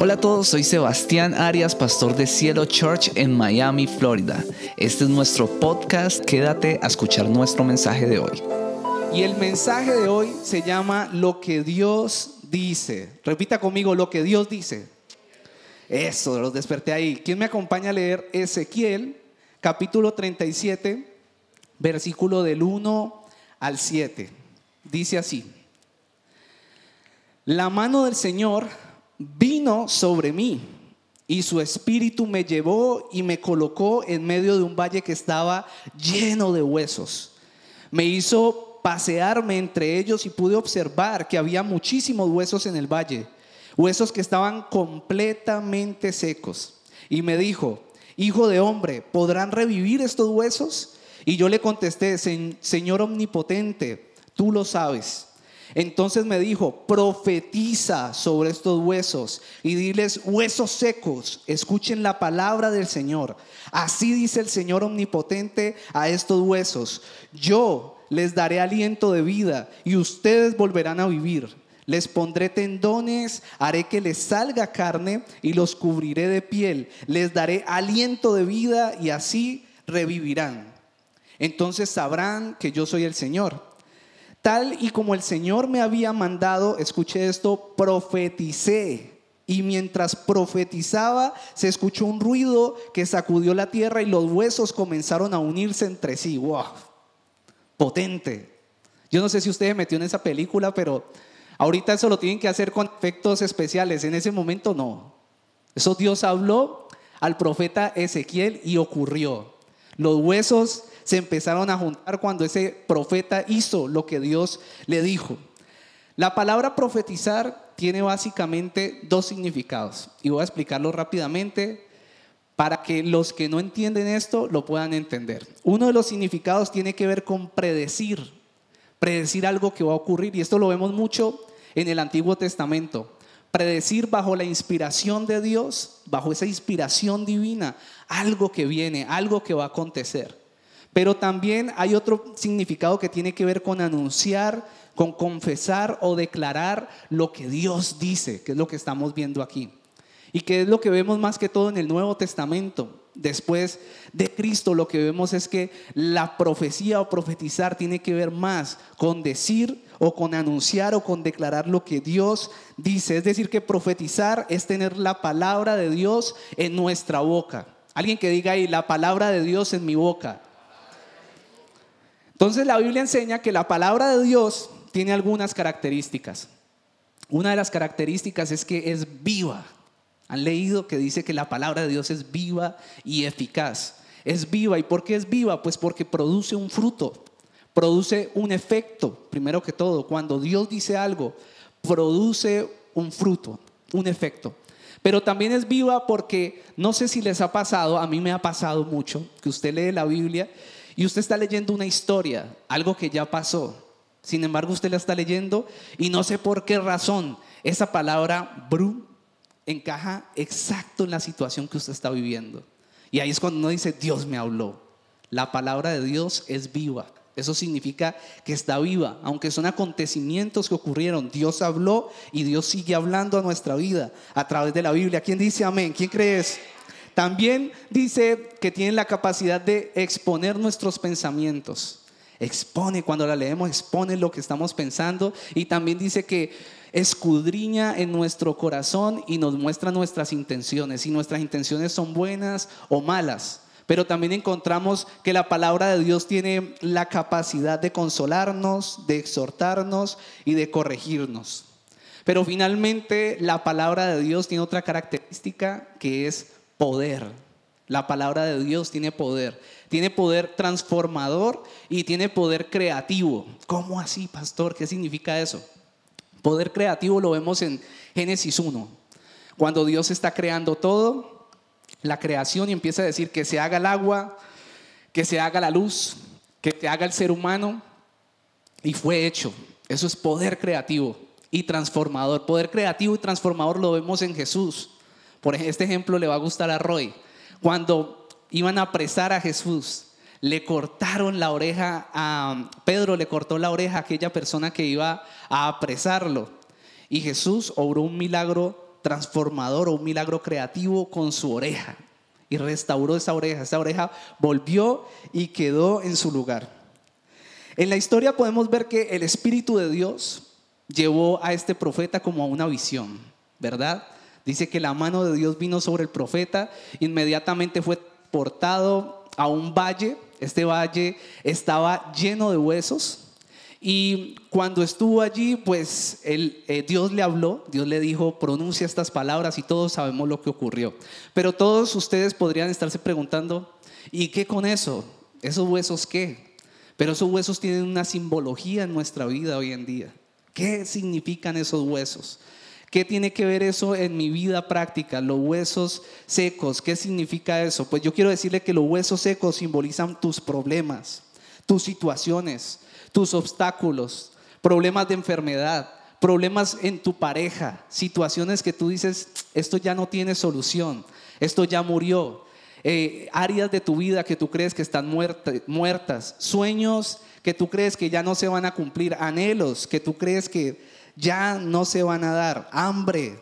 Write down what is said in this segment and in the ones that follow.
Hola a todos, soy Sebastián Arias, pastor de Cielo Church en Miami, Florida. Este es nuestro podcast, quédate a escuchar nuestro mensaje de hoy. Y el mensaje de hoy se llama Lo que Dios dice. Repita conmigo, lo que Dios dice. Eso, los desperté ahí. ¿Quién me acompaña a leer Ezequiel, capítulo 37, versículo del 1 al 7? Dice así. La mano del Señor vino sobre mí y su espíritu me llevó y me colocó en medio de un valle que estaba lleno de huesos. Me hizo pasearme entre ellos y pude observar que había muchísimos huesos en el valle, huesos que estaban completamente secos. Y me dijo, hijo de hombre, ¿podrán revivir estos huesos? Y yo le contesté, Señor omnipotente, tú lo sabes. Entonces me dijo, profetiza sobre estos huesos y diles, huesos secos, escuchen la palabra del Señor. Así dice el Señor omnipotente a estos huesos, yo les daré aliento de vida y ustedes volverán a vivir. Les pondré tendones, haré que les salga carne y los cubriré de piel. Les daré aliento de vida y así revivirán. Entonces sabrán que yo soy el Señor. Tal y como el Señor me había mandado, escuché esto, profeticé. Y mientras profetizaba, se escuchó un ruido que sacudió la tierra y los huesos comenzaron a unirse entre sí. ¡Wow! Potente. Yo no sé si usted metió en esa película, pero ahorita eso lo tienen que hacer con efectos especiales. En ese momento no. Eso Dios habló al profeta Ezequiel y ocurrió. Los huesos se empezaron a juntar cuando ese profeta hizo lo que Dios le dijo. La palabra profetizar tiene básicamente dos significados y voy a explicarlo rápidamente para que los que no entienden esto lo puedan entender. Uno de los significados tiene que ver con predecir, predecir algo que va a ocurrir y esto lo vemos mucho en el Antiguo Testamento. Predecir bajo la inspiración de Dios, bajo esa inspiración divina, algo que viene, algo que va a acontecer. Pero también hay otro significado que tiene que ver con anunciar, con confesar o declarar lo que Dios dice, que es lo que estamos viendo aquí. Y que es lo que vemos más que todo en el Nuevo Testamento. Después de Cristo lo que vemos es que la profecía o profetizar tiene que ver más con decir o con anunciar o con declarar lo que Dios dice. Es decir, que profetizar es tener la palabra de Dios en nuestra boca. Alguien que diga ahí, la palabra de Dios en mi boca. Entonces la Biblia enseña que la palabra de Dios tiene algunas características. Una de las características es que es viva. Han leído que dice que la palabra de Dios es viva y eficaz. Es viva. ¿Y por qué es viva? Pues porque produce un fruto, produce un efecto, primero que todo. Cuando Dios dice algo, produce un fruto, un efecto. Pero también es viva porque no sé si les ha pasado, a mí me ha pasado mucho, que usted lee la Biblia y usted está leyendo una historia, algo que ya pasó. Sin embargo, usted la está leyendo y no sé por qué razón esa palabra bru encaja exacto en la situación que usted está viviendo. Y ahí es cuando uno dice, Dios me habló. La palabra de Dios es viva. Eso significa que está viva, aunque son acontecimientos que ocurrieron. Dios habló y Dios sigue hablando a nuestra vida a través de la Biblia. ¿Quién dice amén? ¿Quién cree eso? También dice que tiene la capacidad de exponer nuestros pensamientos. Expone, cuando la leemos, expone lo que estamos pensando. Y también dice que escudriña en nuestro corazón y nos muestra nuestras intenciones, si nuestras intenciones son buenas o malas. Pero también encontramos que la palabra de Dios tiene la capacidad de consolarnos, de exhortarnos y de corregirnos. Pero finalmente la palabra de Dios tiene otra característica que es poder. La palabra de Dios tiene poder. Tiene poder transformador y tiene poder creativo. ¿Cómo así, pastor? ¿Qué significa eso? Poder creativo lo vemos en Génesis 1. Cuando Dios está creando todo, la creación y empieza a decir que se haga el agua, que se haga la luz, que se haga el ser humano. Y fue hecho. Eso es poder creativo y transformador. Poder creativo y transformador lo vemos en Jesús. Por este ejemplo le va a gustar a Roy. Cuando iban a apresar a Jesús, le cortaron la oreja a Pedro, le cortó la oreja a aquella persona que iba a apresarlo. Y Jesús obró un milagro transformador o un milagro creativo con su oreja. Y restauró esa oreja. Esa oreja volvió y quedó en su lugar. En la historia podemos ver que el Espíritu de Dios llevó a este profeta como a una visión, ¿verdad? Dice que la mano de Dios vino sobre el profeta, inmediatamente fue portado a un valle, este valle estaba lleno de huesos, y cuando estuvo allí, pues eh, Dios le habló, Dios le dijo, pronuncia estas palabras y todos sabemos lo que ocurrió. Pero todos ustedes podrían estarse preguntando, ¿y qué con eso? ¿Esos huesos qué? Pero esos huesos tienen una simbología en nuestra vida hoy en día. ¿Qué significan esos huesos? ¿Qué tiene que ver eso en mi vida práctica? Los huesos secos, ¿qué significa eso? Pues yo quiero decirle que los huesos secos simbolizan tus problemas, tus situaciones, tus obstáculos, problemas de enfermedad, problemas en tu pareja, situaciones que tú dices, esto ya no tiene solución, esto ya murió, eh, áreas de tu vida que tú crees que están muertas, sueños que tú crees que ya no se van a cumplir, anhelos que tú crees que ya no se van a dar, hambre,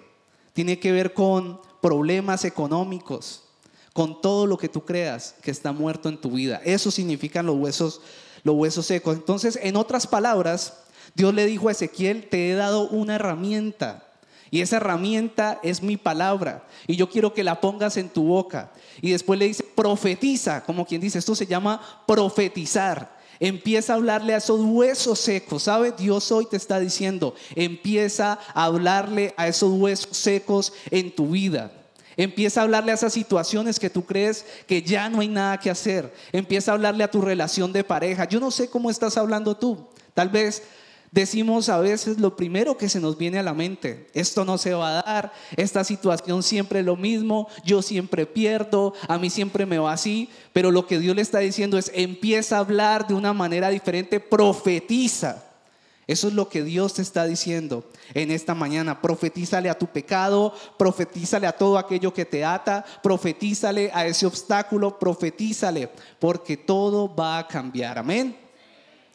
tiene que ver con problemas económicos, con todo lo que tú creas que está muerto en tu vida. Eso significan los huesos, los huesos secos. Entonces, en otras palabras, Dios le dijo a Ezequiel, te he dado una herramienta. Y esa herramienta es mi palabra. Y yo quiero que la pongas en tu boca. Y después le dice, profetiza, como quien dice, esto se llama profetizar. Empieza a hablarle a esos huesos secos, ¿sabe? Dios hoy te está diciendo, empieza a hablarle a esos huesos secos en tu vida. Empieza a hablarle a esas situaciones que tú crees que ya no hay nada que hacer. Empieza a hablarle a tu relación de pareja. Yo no sé cómo estás hablando tú. Tal vez decimos a veces lo primero que se nos viene a la mente, esto no se va a dar, esta situación siempre es lo mismo, yo siempre pierdo, a mí siempre me va así, pero lo que Dios le está diciendo es empieza a hablar de una manera diferente, profetiza. Eso es lo que Dios te está diciendo en esta mañana. Profetízale a tu pecado, profetízale a todo aquello que te ata, profetízale a ese obstáculo, profetízale, porque todo va a cambiar. Amén.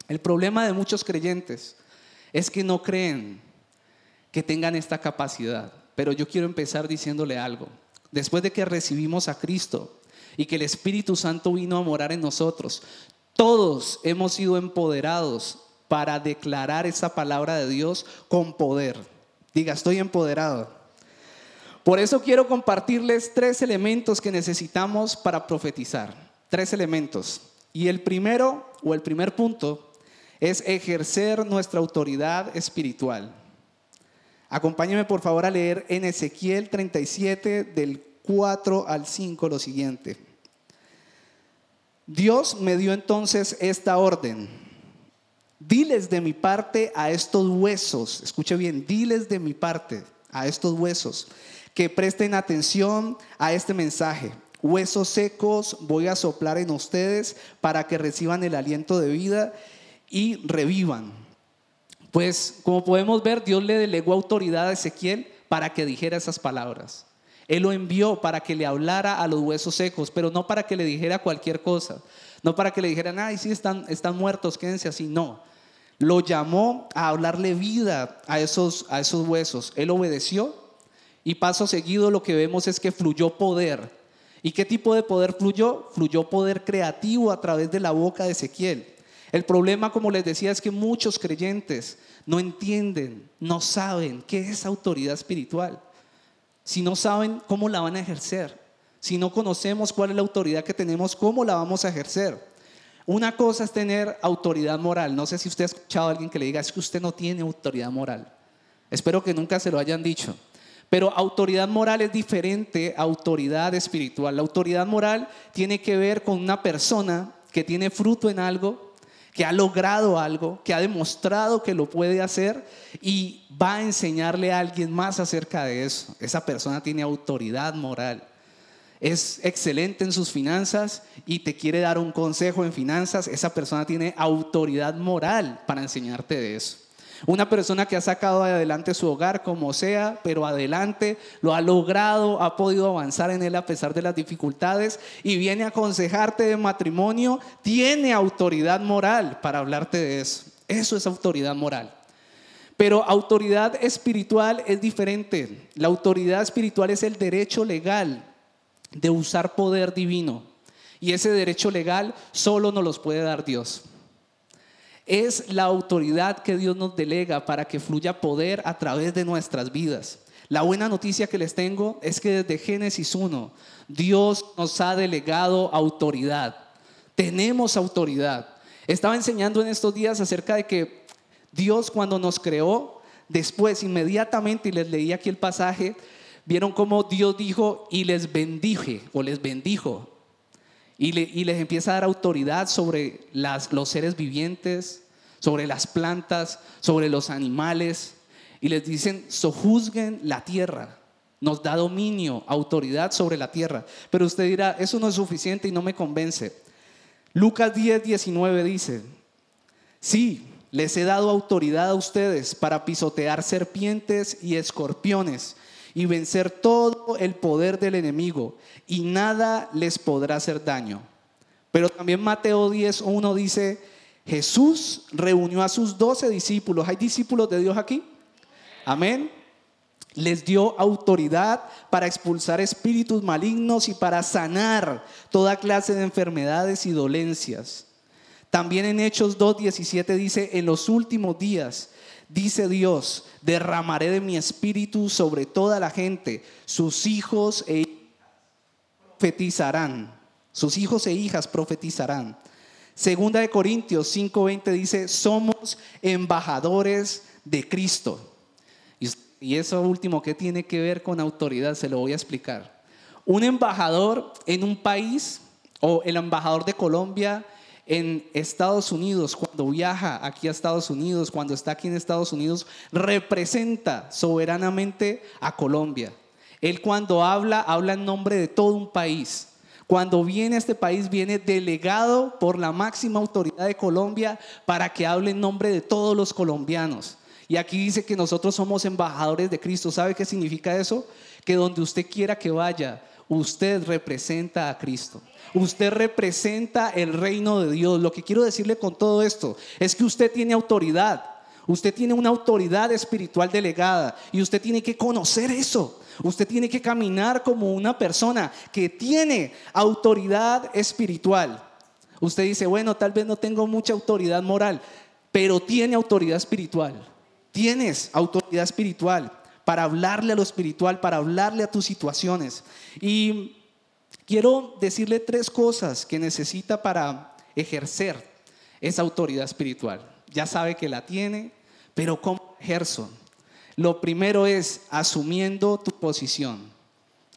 El problema de muchos creyentes es que no creen que tengan esta capacidad. Pero yo quiero empezar diciéndole algo. Después de que recibimos a Cristo y que el Espíritu Santo vino a morar en nosotros, todos hemos sido empoderados para declarar esa palabra de Dios con poder. Diga, estoy empoderado. Por eso quiero compartirles tres elementos que necesitamos para profetizar. Tres elementos. Y el primero, o el primer punto, es ejercer nuestra autoridad espiritual. Acompáñeme por favor a leer en Ezequiel 37 del 4 al 5 lo siguiente. Dios me dio entonces esta orden. Diles de mi parte a estos huesos, escuche bien, diles de mi parte a estos huesos que presten atención a este mensaje. Huesos secos voy a soplar en ustedes para que reciban el aliento de vida y revivan. Pues como podemos ver, Dios le delegó autoridad a Ezequiel para que dijera esas palabras. Él lo envió para que le hablara a los huesos secos, pero no para que le dijera cualquier cosa. No para que le dijeran, ay, sí, están, están muertos, quédense así. No. Lo llamó a hablarle vida a esos, a esos huesos. Él obedeció y paso seguido lo que vemos es que fluyó poder. ¿Y qué tipo de poder fluyó? Fluyó poder creativo a través de la boca de Ezequiel. El problema, como les decía, es que muchos creyentes no entienden, no saben qué es autoridad espiritual. Si no saben cómo la van a ejercer, si no conocemos cuál es la autoridad que tenemos, cómo la vamos a ejercer. Una cosa es tener autoridad moral. No sé si usted ha escuchado a alguien que le diga, es que usted no tiene autoridad moral. Espero que nunca se lo hayan dicho. Pero autoridad moral es diferente a autoridad espiritual. La autoridad moral tiene que ver con una persona que tiene fruto en algo, que ha logrado algo, que ha demostrado que lo puede hacer y va a enseñarle a alguien más acerca de eso. Esa persona tiene autoridad moral. Es excelente en sus finanzas y te quiere dar un consejo en finanzas. Esa persona tiene autoridad moral para enseñarte de eso. Una persona que ha sacado adelante su hogar como sea, pero adelante lo ha logrado, ha podido avanzar en él a pesar de las dificultades y viene a aconsejarte de matrimonio, tiene autoridad moral para hablarte de eso. Eso es autoridad moral. Pero autoridad espiritual es diferente. La autoridad espiritual es el derecho legal de usar poder divino. Y ese derecho legal solo nos los puede dar Dios. Es la autoridad que Dios nos delega para que fluya poder a través de nuestras vidas. La buena noticia que les tengo es que desde Génesis 1 Dios nos ha delegado autoridad. Tenemos autoridad. Estaba enseñando en estos días acerca de que Dios cuando nos creó, después inmediatamente, y les leí aquí el pasaje, vieron cómo Dios dijo y les bendije o les bendijo. Y, les empieza a dar autoridad sobre los seres vivientes, sobre las plantas, sobre los animales. Y les dicen, sojuzguen la tierra. Nos da dominio, autoridad sobre la tierra. Pero usted dirá, eso no es suficiente y no me convence. Lucas 10, 19 dice, sí, les he dado autoridad a ustedes para pisotear serpientes y escorpiones y vencer todo el poder del enemigo y nada les podrá hacer daño. Pero también Mateo 10, 1 dice, Jesús reunió a sus doce discípulos. ¿Hay discípulos de Dios aquí? Amén. Les dio autoridad para expulsar espíritus malignos y para sanar toda clase de enfermedades y dolencias. También en Hechos 2.17 dice, en los últimos días Dice Dios, derramaré de mi espíritu sobre toda la gente, sus hijos e hijas profetizarán, sus hijos e hijas profetizarán. Segunda de Corintios 5:20 dice, somos embajadores de Cristo. Y eso último, ¿qué tiene que ver con autoridad? Se lo voy a explicar. Un embajador en un país o el embajador de Colombia en Estados Unidos, cuando viaja aquí a Estados Unidos, cuando está aquí en Estados Unidos, representa soberanamente a Colombia. Él cuando habla, habla en nombre de todo un país. Cuando viene a este país, viene delegado por la máxima autoridad de Colombia para que hable en nombre de todos los colombianos. Y aquí dice que nosotros somos embajadores de Cristo. ¿Sabe qué significa eso? Que donde usted quiera que vaya, usted representa a Cristo. Usted representa el reino de Dios. Lo que quiero decirle con todo esto es que usted tiene autoridad. Usted tiene una autoridad espiritual delegada y usted tiene que conocer eso. Usted tiene que caminar como una persona que tiene autoridad espiritual. Usted dice, bueno, tal vez no tengo mucha autoridad moral, pero tiene autoridad espiritual. Tienes autoridad espiritual para hablarle a lo espiritual, para hablarle a tus situaciones. Y quiero decirle tres cosas que necesita para ejercer esa autoridad espiritual. Ya sabe que la tiene, pero ¿cómo ejerzo? Lo primero es asumiendo tu posición.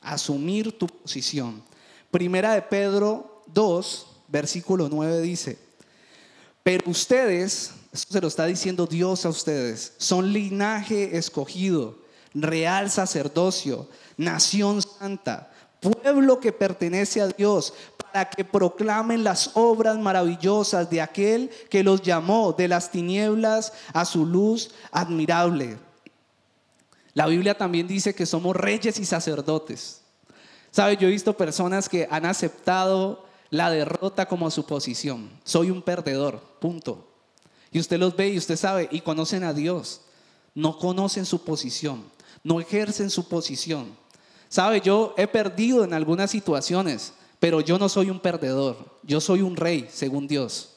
Asumir tu posición. Primera de Pedro 2, versículo 9 dice, pero ustedes, esto se lo está diciendo Dios a ustedes, son linaje escogido real sacerdocio, nación santa, pueblo que pertenece a Dios, para que proclamen las obras maravillosas de aquel que los llamó de las tinieblas a su luz admirable. La Biblia también dice que somos reyes y sacerdotes. ¿Sabe? Yo he visto personas que han aceptado la derrota como su posición. Soy un perdedor, punto. Y usted los ve y usted sabe y conocen a Dios. No conocen su posición no ejercen su posición. Sabe, yo he perdido en algunas situaciones, pero yo no soy un perdedor. Yo soy un rey, según Dios.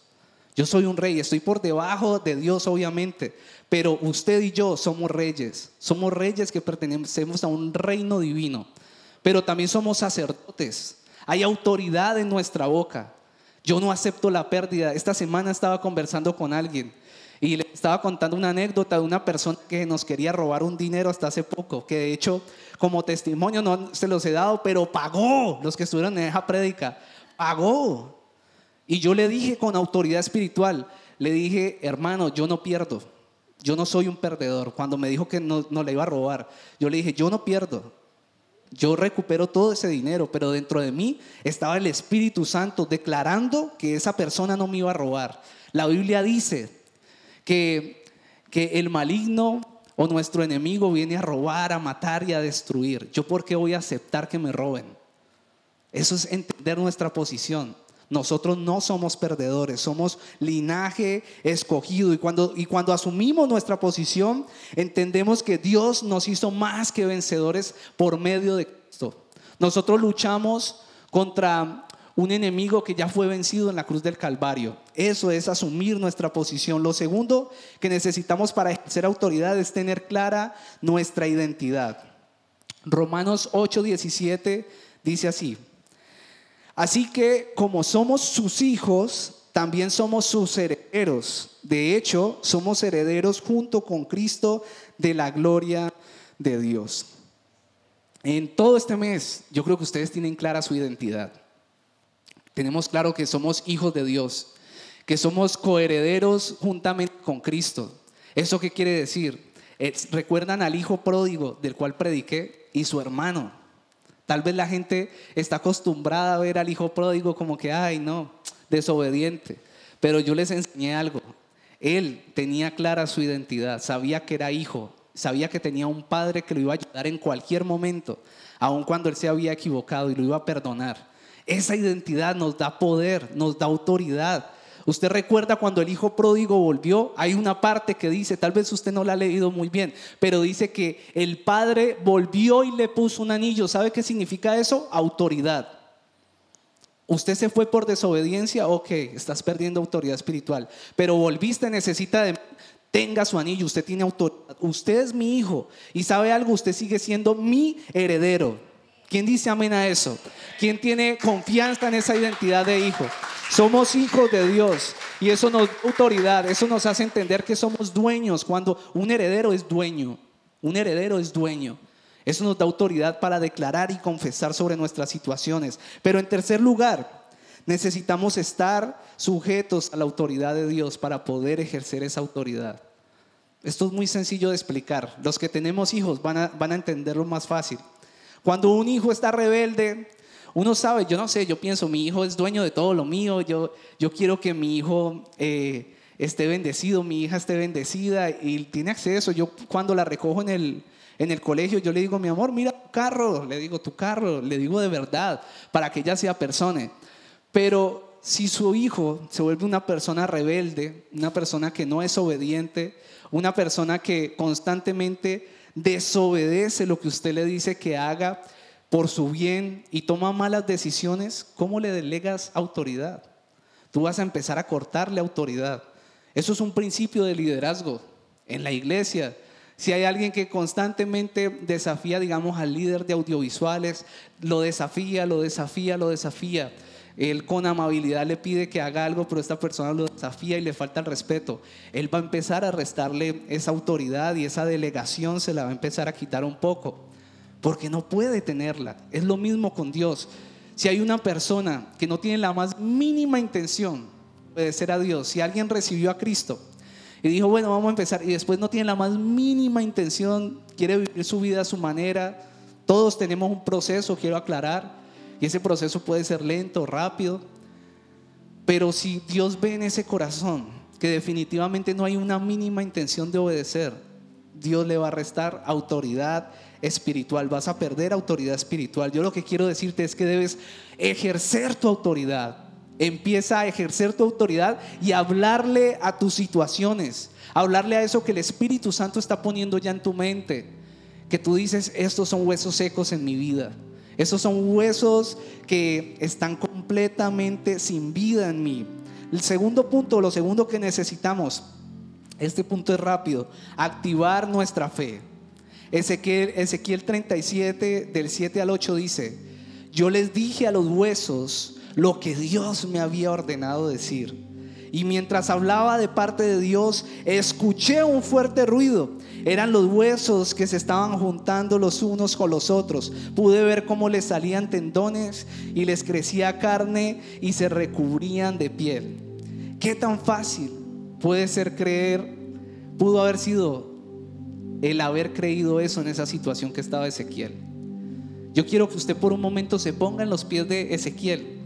Yo soy un rey, estoy por debajo de Dios, obviamente, pero usted y yo somos reyes. Somos reyes que pertenecemos a un reino divino, pero también somos sacerdotes. Hay autoridad en nuestra boca. Yo no acepto la pérdida. Esta semana estaba conversando con alguien y le estaba contando una anécdota de una persona que nos quería robar un dinero hasta hace poco, que de hecho como testimonio no se los he dado, pero pagó los que estuvieron en esa prédica, pagó. Y yo le dije con autoridad espiritual, le dije, hermano, yo no pierdo, yo no soy un perdedor. Cuando me dijo que no, no le iba a robar, yo le dije, yo no pierdo, yo recupero todo ese dinero, pero dentro de mí estaba el Espíritu Santo declarando que esa persona no me iba a robar. La Biblia dice, que, el maligno o nuestro enemigo viene a robar, a matar y a destruir. ¿Yo por qué voy a aceptar que me roben? Eso es entender nuestra posición. Nosotros no somos perdedores, somos linaje escogido. Y cuando, y cuando asumimos nuestra posición, entendemos que Dios nos hizo más que vencedores por medio de Cristo. Nosotros luchamos contra un enemigo que ya fue vencido en la cruz del Calvario. Eso es asumir nuestra posición. Lo segundo que necesitamos para ejercer autoridad es tener clara nuestra identidad. Romanos 8:17 dice así. Así que como somos sus hijos, también somos sus herederos. De hecho, somos herederos junto con Cristo de la gloria de Dios. En todo este mes, yo creo que ustedes tienen clara su identidad. Tenemos claro que somos hijos de Dios, que somos coherederos juntamente con Cristo. ¿Eso qué quiere decir? Recuerdan al hijo pródigo del cual prediqué y su hermano. Tal vez la gente está acostumbrada a ver al hijo pródigo como que, ay, no, desobediente. Pero yo les enseñé algo. Él tenía clara su identidad, sabía que era hijo, sabía que tenía un padre que lo iba a ayudar en cualquier momento, aun cuando él se había equivocado y lo iba a perdonar. Esa identidad nos da poder, nos da autoridad. Usted recuerda cuando el hijo pródigo volvió, hay una parte que dice, tal vez usted no la ha leído muy bien, pero dice que el padre volvió y le puso un anillo. ¿Sabe qué significa eso? Autoridad. Usted se fue por desobediencia, ok, estás perdiendo autoridad espiritual, pero volviste, necesita de... Tenga su anillo, usted tiene autoridad. Usted es mi hijo y sabe algo, usted sigue siendo mi heredero. ¿Quién dice amén a eso? ¿Quién tiene confianza en esa identidad de hijo? Somos hijos de Dios y eso nos da autoridad, eso nos hace entender que somos dueños cuando un heredero es dueño, un heredero es dueño. Eso nos da autoridad para declarar y confesar sobre nuestras situaciones. Pero en tercer lugar, necesitamos estar sujetos a la autoridad de Dios para poder ejercer esa autoridad. Esto es muy sencillo de explicar. Los que tenemos hijos van a, van a entenderlo más fácil. Cuando un hijo está rebelde, uno sabe, yo no sé, yo pienso, mi hijo es dueño de todo lo mío, yo, yo quiero que mi hijo eh, esté bendecido, mi hija esté bendecida y tiene acceso. Yo cuando la recojo en el, en el colegio, yo le digo, mi amor, mira tu carro, le digo tu carro, le digo de verdad, para que ella sea persona. Pero si su hijo se vuelve una persona rebelde, una persona que no es obediente, una persona que constantemente desobedece lo que usted le dice que haga, por su bien y toma malas decisiones, ¿cómo le delegas autoridad? Tú vas a empezar a cortarle autoridad. Eso es un principio de liderazgo en la iglesia. Si hay alguien que constantemente desafía, digamos, al líder de audiovisuales, lo desafía, lo desafía, lo desafía. Él con amabilidad le pide que haga algo, pero esta persona lo desafía y le falta el respeto. Él va a empezar a restarle esa autoridad y esa delegación se la va a empezar a quitar un poco porque no puede tenerla. Es lo mismo con Dios. Si hay una persona que no tiene la más mínima intención de obedecer a Dios, si alguien recibió a Cristo y dijo, bueno, vamos a empezar, y después no tiene la más mínima intención, quiere vivir su vida a su manera, todos tenemos un proceso, quiero aclarar, y ese proceso puede ser lento, rápido, pero si Dios ve en ese corazón que definitivamente no hay una mínima intención de obedecer, Dios le va a restar autoridad espiritual, vas a perder autoridad espiritual. Yo lo que quiero decirte es que debes ejercer tu autoridad. Empieza a ejercer tu autoridad y hablarle a tus situaciones, hablarle a eso que el Espíritu Santo está poniendo ya en tu mente, que tú dices, estos son huesos secos en mi vida. Estos son huesos que están completamente sin vida en mí. El segundo punto, lo segundo que necesitamos, este punto es rápido, activar nuestra fe. Ezequiel, Ezequiel 37 del 7 al 8 dice, yo les dije a los huesos lo que Dios me había ordenado decir. Y mientras hablaba de parte de Dios, escuché un fuerte ruido. Eran los huesos que se estaban juntando los unos con los otros. Pude ver cómo les salían tendones y les crecía carne y se recubrían de piel. ¿Qué tan fácil puede ser creer? Pudo haber sido el haber creído eso en esa situación que estaba Ezequiel. Yo quiero que usted por un momento se ponga en los pies de Ezequiel.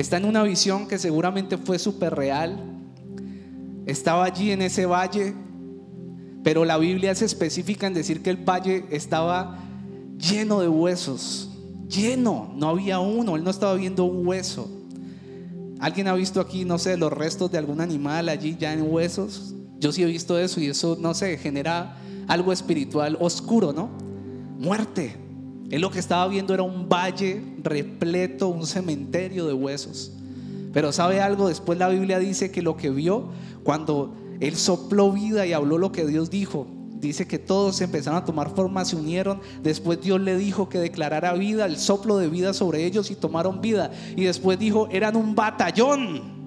Está en una visión que seguramente fue súper real. Estaba allí en ese valle, pero la Biblia es específica en decir que el valle estaba lleno de huesos. Lleno, no había uno, él no estaba viendo un hueso. ¿Alguien ha visto aquí, no sé, los restos de algún animal allí ya en huesos? Yo sí he visto eso y eso, no sé, genera algo espiritual oscuro, ¿no? Muerte. Él lo que estaba viendo era un valle repleto, un cementerio de huesos. Pero ¿sabe algo? Después la Biblia dice que lo que vio cuando él sopló vida y habló lo que Dios dijo, dice que todos empezaron a tomar forma, se unieron. Después Dios le dijo que declarara vida, el soplo de vida sobre ellos y tomaron vida. Y después dijo, eran un batallón.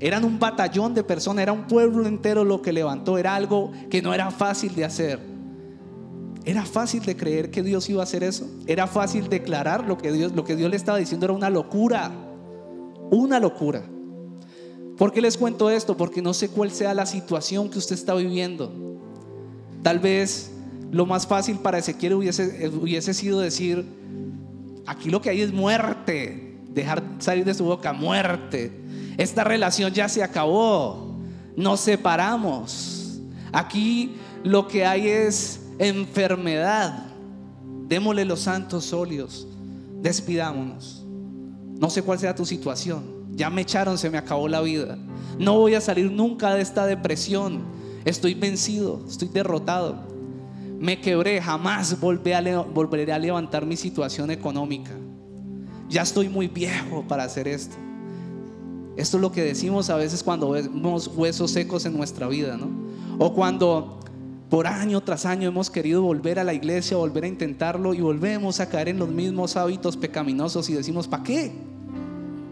Eran un batallón de personas, era un pueblo entero lo que levantó, era algo que no era fácil de hacer. Era fácil de creer que Dios iba a hacer eso. Era fácil declarar lo que Dios, lo que Dios le estaba diciendo era una locura. Una locura. ¿Por qué les cuento esto? Porque no sé cuál sea la situación que usted está viviendo. Tal vez lo más fácil para Ezequiel hubiese, hubiese sido decir, aquí lo que hay es muerte, dejar salir de su boca muerte. Esta relación ya se acabó, nos separamos. Aquí lo que hay es enfermedad. Démosle los santos óleos, despidámonos. No sé cuál sea tu situación. Ya me echaron, se me acabó la vida. No voy a salir nunca de esta depresión Estoy vencido, estoy derrotado. Me quebré, jamás volveré a levantar mi situación económica. Ya estoy muy viejo para hacer esto. Esto es lo que decimos a veces cuando vemos huesos secos en nuestra vida, ¿no? O cuando por año tras año hemos querido volver a la iglesia, volver a intentarlo y volvemos a caer en los mismos hábitos pecaminosos y decimos, ¿para qué?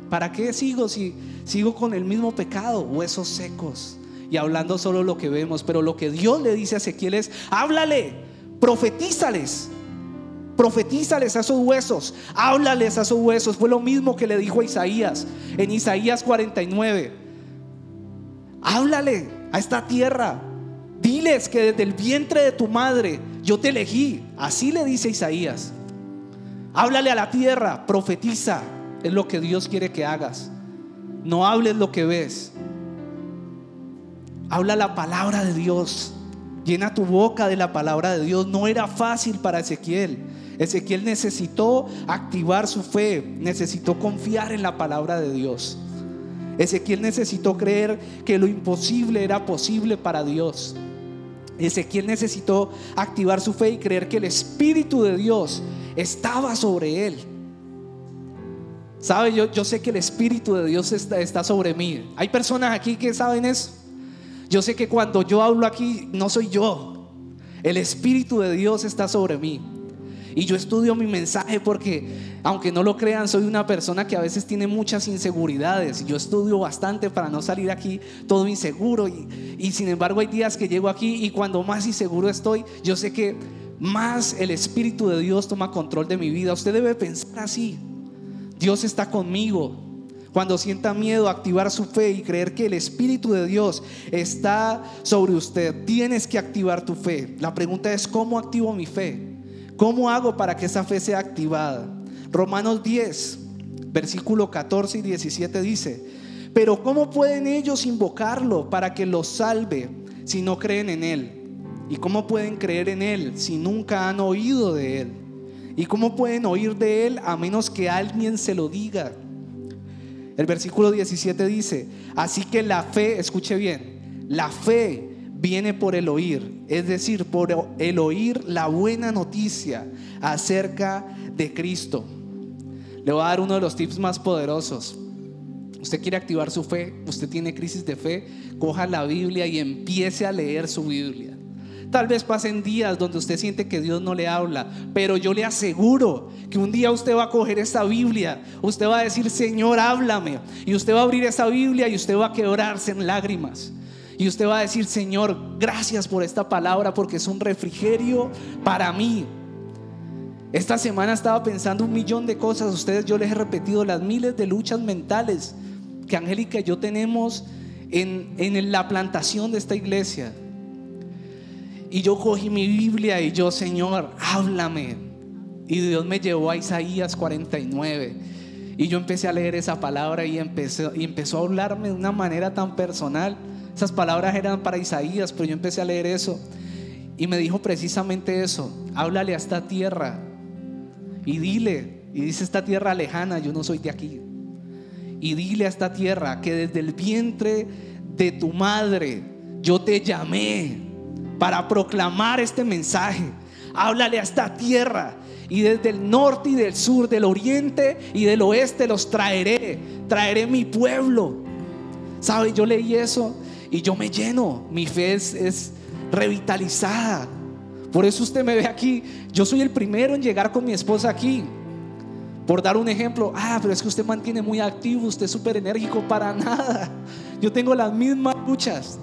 ¿Para qué sigo si sigo con el mismo pecado? Huesos secos y hablando solo lo que vemos, pero lo que Dios le dice a Ezequiel es, háblale, profetízales. Profetízales a esos huesos, háblales a esos huesos. Fue lo mismo que le dijo a Isaías en Isaías 49. Háblale a esta tierra. Diles que desde el vientre de tu madre yo te elegí. Así le dice Isaías. Háblale a la tierra, profetiza. Es lo que Dios quiere que hagas. No hables lo que ves, Habla la palabra de Dios. Llena tu boca de la palabra de Dios. No era fácil para Ezequiel. Ezequiel necesitó activar su fe, necesitó confiar en la palabra de Dios. Ezequiel necesitó creer que lo imposible era posible para Dios. Ezequiel necesitó activar su fe y creer que el Espíritu de Dios estaba sobre él. ¿Sabe? Yo, yo sé que el Espíritu de Dios está, está sobre mí. Hay personas aquí que saben eso. Yo sé que cuando yo hablo aquí no soy yo. El Espíritu de Dios está sobre mí. Y yo estudio mi mensaje porque, aunque no lo crean, soy una persona que a veces tiene muchas inseguridades. Yo estudio bastante para no salir aquí todo inseguro. Y, sin embargo hay días que llego aquí y cuando más inseguro estoy, yo sé que más el Espíritu de Dios toma control de mi vida. Usted debe pensar así. Dios está conmigo. Cuando sienta miedo, activar su fe y creer que el Espíritu de Dios está sobre usted. Tienes que activar tu fe. La pregunta es, ¿cómo activo mi fe? ¿Cómo hago para que esa fe sea activada? Romanos 10, versículo 14 y 17 dice, pero ¿cómo pueden ellos invocarlo para que los salve si no creen en Él? ¿Y cómo pueden creer en Él si nunca han oído de Él? ¿Y cómo pueden oír de Él a menos que alguien se lo diga? El versículo 17 dice, así que la fe, escuche bien, la fe viene por el oír, es decir, por el oír la buena noticia acerca de Cristo. Le voy a dar uno de los tips más poderosos. Usted quiere activar su fe, usted tiene crisis de fe, coja la Biblia y empiece a leer su Biblia. Tal vez pasen días donde usted siente que Dios no le habla, pero yo le aseguro que un día usted va a coger esta Biblia, usted va a decir, Señor, háblame. Y usted va a abrir esa Biblia y usted va a quebrarse en lágrimas. Y usted va a decir, Señor, gracias por esta palabra porque es un refrigerio para mí. Esta semana estaba pensando un millón de cosas. Ustedes yo les he repetido las miles de luchas mentales que Angélica y yo tenemos en, en la plantación de esta iglesia. Y yo cogí mi Biblia y yo, Señor, háblame. Y Dios me llevó a Isaías 49. Y yo empecé a leer esa palabra y empezó, y empezó a hablarme de una manera tan personal. Esas palabras eran para Isaías, pero yo empecé a leer eso. Y me dijo precisamente eso. Háblale a esta tierra. Y dile, y dice esta tierra lejana, yo no soy de aquí. y dile a esta tierra que desde el vientre de tu madre yo te llamé para proclamar este mensaje. Háblale a esta tierra y desde el norte y del sur, del oriente y del oeste los traeré. Traeré mi pueblo. ¿Sabe? Yo leí eso y yo me lleno. Mi fe es, revitalizada. Por eso usted me ve aquí. Yo soy el primero en llegar con mi esposa aquí. Por dar un ejemplo, ah, pero es que usted mantiene muy activo, usted es súper enérgico para nada. Yo tengo las mismas luchas.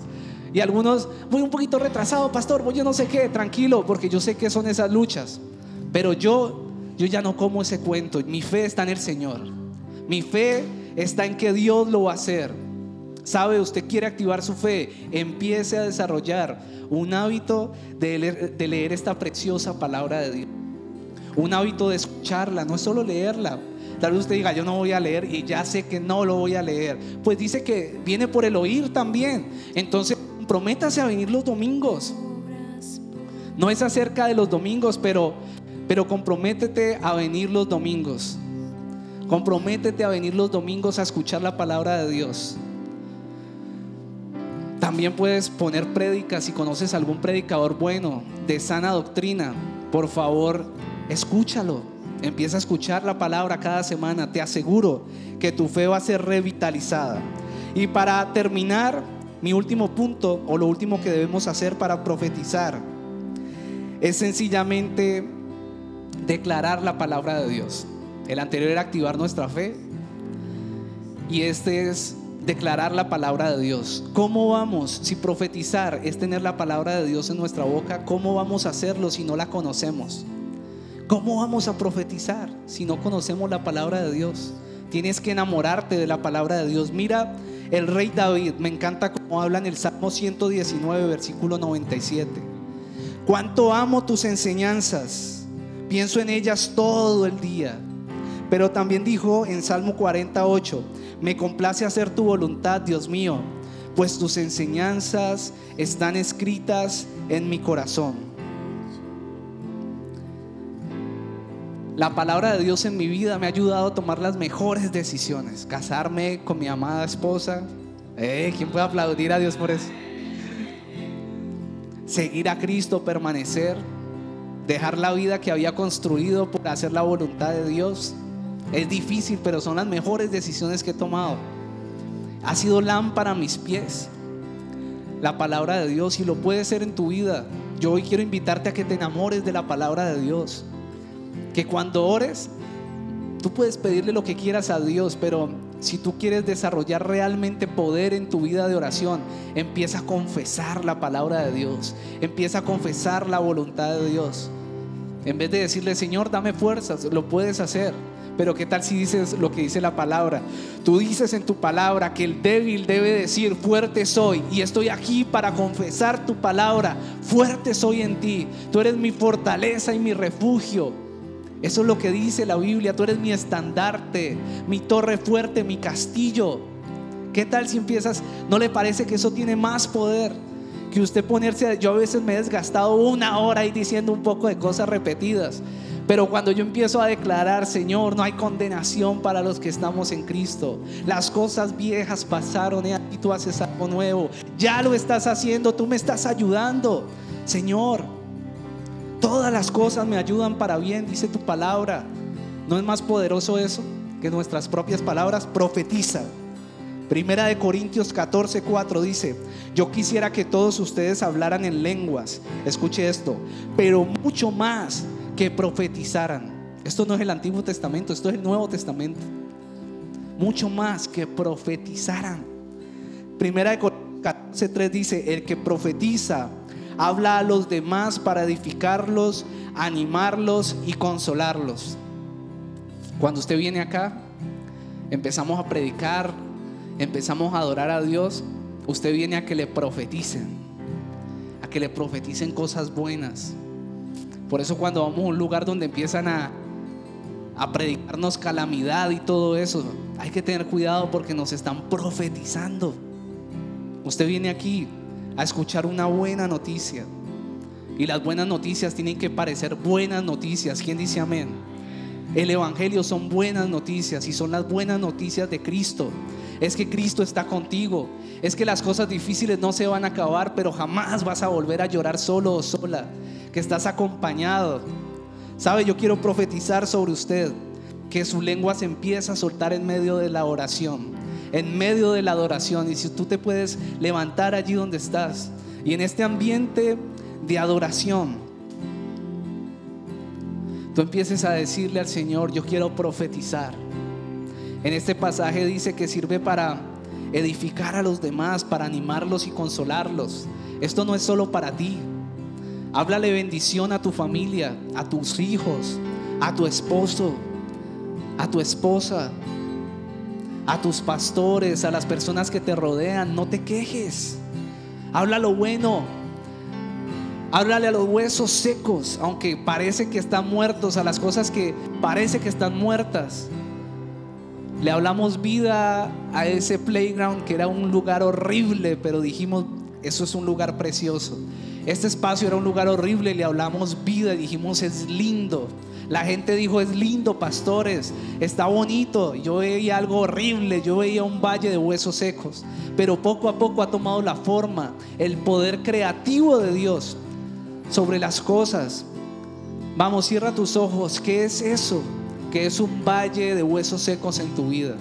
Y algunos, voy un poquito retrasado, pastor, voy yo no sé qué, tranquilo, porque yo sé que son esas luchas. Pero yo, yo ya no como ese cuento. Mi fe está en el Señor. Mi fe está en que Dios lo va a hacer. ¿Sabe? Usted quiere activar su fe. Empiece a desarrollar un hábito de leer, esta preciosa palabra de Dios. Un hábito de escucharla, no es solo leerla. Tal vez usted diga, yo no voy a leer y ya sé que no lo voy a leer. Pues dice que viene por el oír también. Entonces, comprométase a venir los domingos. No es acerca de los domingos, pero, pero comprométete a venir los domingos. Comprométete a venir los domingos a escuchar la palabra de Dios. También puedes poner prédicas si conoces algún predicador bueno de sana doctrina. Por favor, escúchalo. Empieza a escuchar la palabra cada semana. Te aseguro que tu fe va a ser revitalizada. Y para terminar, mi último punto o lo último que debemos hacer para profetizar es sencillamente declarar la palabra de Dios. El anterior era activar nuestra fe y este es declarar la palabra de Dios. ¿Cómo vamos? Si profetizar es tener la palabra de Dios en nuestra boca, ¿cómo vamos a hacerlo si no la conocemos? ¿Cómo vamos a profetizar si no conocemos la palabra de Dios? Tienes que enamorarte de la palabra de Dios. Mira el rey David, me encanta cómo habla en el Salmo 119, versículo 97. Cuánto amo tus enseñanzas, pienso en ellas todo el día. Pero también dijo en Salmo 48, me complace hacer tu voluntad, Dios mío, pues tus enseñanzas están escritas en mi corazón. La palabra de Dios en mi vida me ha ayudado a tomar las mejores decisiones. Casarme con mi amada esposa. Eh, ¿Quién puede aplaudir a Dios por eso? Seguir a Cristo, permanecer. Dejar la vida que había construido por hacer la voluntad de Dios. Es difícil, pero son las mejores decisiones que he tomado. Ha sido lámpara a mis pies. La palabra de Dios y lo puede ser en tu vida. Yo hoy quiero invitarte a que te enamores de la palabra de Dios. Que cuando ores, tú puedes pedirle lo que quieras a Dios, pero si tú quieres desarrollar realmente poder en tu vida de oración, empieza a confesar la palabra de Dios. Empieza a confesar la voluntad de Dios. En vez de decirle, Señor, dame fuerzas, lo puedes hacer. Pero ¿qué tal si dices lo que dice la palabra? Tú dices en tu palabra que el débil debe decir, fuerte soy. Y estoy aquí para confesar tu palabra. Fuerte soy en ti. Tú eres mi fortaleza y mi refugio. Eso es lo que dice la Biblia. Tú eres mi estandarte, mi torre fuerte, mi castillo. ¿Qué tal si empiezas? ¿No le parece que eso tiene más poder? Que usted ponerse, yo a veces me he desgastado una hora ahí diciendo un poco de cosas repetidas. Pero cuando yo empiezo a declarar, Señor, no hay condenación para los que estamos en Cristo. Las cosas viejas pasaron y tú haces algo nuevo. Ya lo estás haciendo, tú me estás ayudando. Señor, todas las cosas me ayudan para bien, dice tu palabra. ¿No es más poderoso eso que nuestras propias palabras? Profetiza. Primera de Corintios 14, 4 dice, yo quisiera que todos ustedes hablaran en lenguas, escuche esto, pero mucho más que profetizaran. Esto no es el Antiguo Testamento, esto es el Nuevo Testamento. Mucho más que profetizaran. Primera de 14:3 dice, el que profetiza habla a los demás para edificarlos, animarlos y consolarlos. Cuando usted viene acá, empezamos a predicar, empezamos a adorar a Dios, usted viene a que le profeticen, a que le profeticen cosas buenas por eso cuando vamos a un lugar donde empiezan a, predicarnos calamidad y todo eso, hay que tener cuidado porque nos están profetizando. Usted viene aquí a escuchar una buena noticia. Y las buenas noticias tienen que parecer buenas noticias. ¿Quién dice amén? El Evangelio son buenas noticias y son las buenas noticias de Cristo. Es que Cristo está contigo. Es que las cosas difíciles no se van a acabar, pero jamás vas a volver a llorar solo o sola. Que estás acompañado. Sabe, yo quiero profetizar sobre usted que su lengua se empieza a soltar en medio de la oración, en medio de la adoración. Y si tú te puedes levantar allí donde estás y en este ambiente de adoración, tú empieces a decirle al Señor, yo quiero profetizar. En este pasaje dice que sirve para edificar a los demás, para animarlos y consolarlos. Esto no es solo para ti. Háblale bendición a tu familia, a tus hijos, a tu esposo, a tu esposa, a tus pastores, a las personas que te rodean. No te quejes. Habla lo bueno, Háblale a los huesos secos, aunque parece que están muertos, a las cosas que parece que están muertas. Le hablamos vida a ese playground que era un lugar horrible, pero dijimos, eso es un lugar precioso. Este espacio era un lugar horrible, le hablamos vida dijimos, es lindo. La gente dijo, es lindo, pastores, está bonito. Yo veía algo horrible, yo veía un valle de huesos secos, pero poco a poco ha tomado la forma, el poder creativo de Dios sobre las cosas. Vamos, cierra tus ojos. ¿Qué es eso? Que es un valle de huesos secos en tu vida.